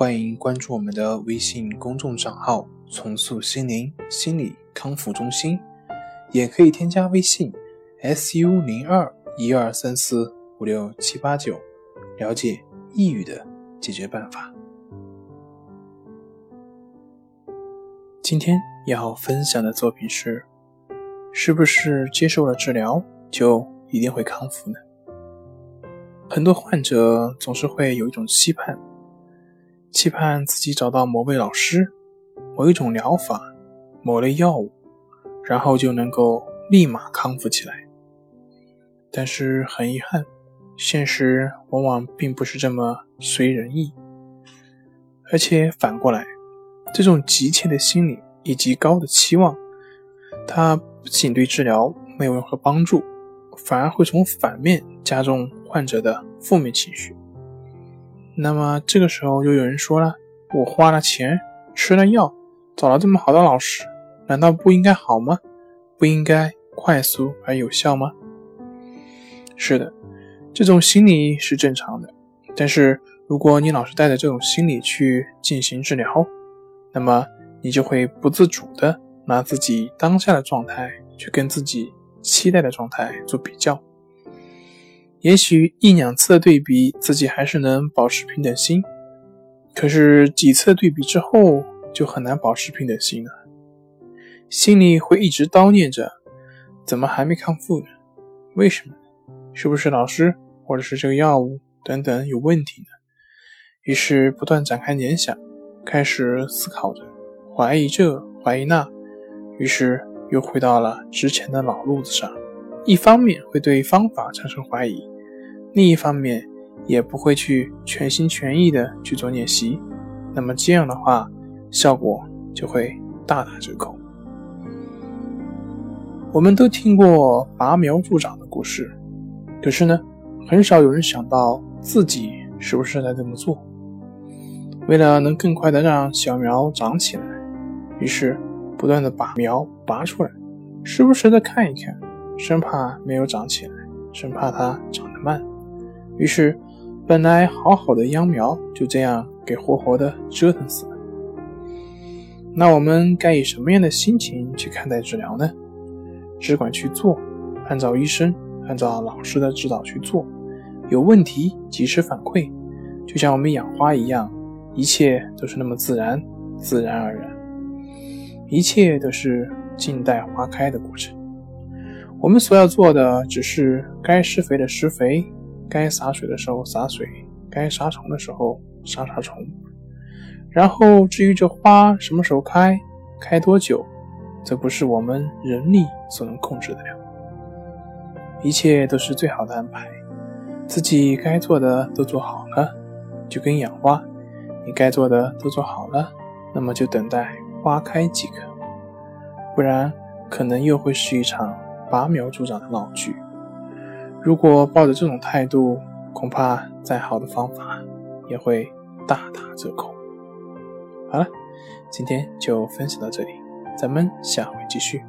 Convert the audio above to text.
欢迎关注我们的微信公众账号“重塑心灵心理康复中心”，也可以添加微信 “su 零二一二三四五六七八九”，了解抑郁的解决办法。今天要分享的作品是：是不是接受了治疗就一定会康复呢？很多患者总是会有一种期盼。期盼自己找到某位老师、某一种疗法、某类药物，然后就能够立马康复起来。但是很遗憾，现实往往并不是这么随人意。而且反过来，这种急切的心理以及高的期望，它不仅对治疗没有任何帮助，反而会从反面加重患者的负面情绪。那么这个时候又有人说了：“我花了钱，吃了药，找了这么好的老师，难道不应该好吗？不应该快速而有效吗？”是的，这种心理是正常的。但是如果你老是带着这种心理去进行治疗，那么你就会不自主的拿自己当下的状态去跟自己期待的状态做比较。也许一两次的对比，自己还是能保持平等心，可是几次对比之后，就很难保持平等心了。心里会一直叨念着：怎么还没康复呢？为什么？是不是老师或者是这个药物等等有问题呢？于是不断展开联想，开始思考着，怀疑这，怀疑那，于是又回到了之前的老路子上。一方面会对方法产生怀疑，另一方面也不会去全心全意的去做练习，那么这样的话，效果就会大打折扣。我们都听过拔苗助长的故事，可是呢，很少有人想到自己是不是在这么做。为了能更快的让小苗长起来，于是不断的把苗拔出来，时不时的看一看。生怕没有长起来，生怕它长得慢，于是本来好好的秧苗就这样给活活的折腾死了。那我们该以什么样的心情去看待治疗呢？只管去做，按照医生、按照老师的指导去做，有问题及时反馈，就像我们养花一样，一切都是那么自然，自然而然，一切都是静待花开的过程。我们所要做的只是该施肥的施肥，该洒水的时候洒水，该杀虫的时候杀杀虫。然后至于这花什么时候开，开多久，这不是我们人力所能控制的了。一切都是最好的安排，自己该做的都做好了，就跟养花，你该做的都做好了，那么就等待花开即可。不然，可能又会是一场。拔苗助长的闹剧，如果抱着这种态度，恐怕再好的方法也会大打折扣。好了，今天就分享到这里，咱们下回继续。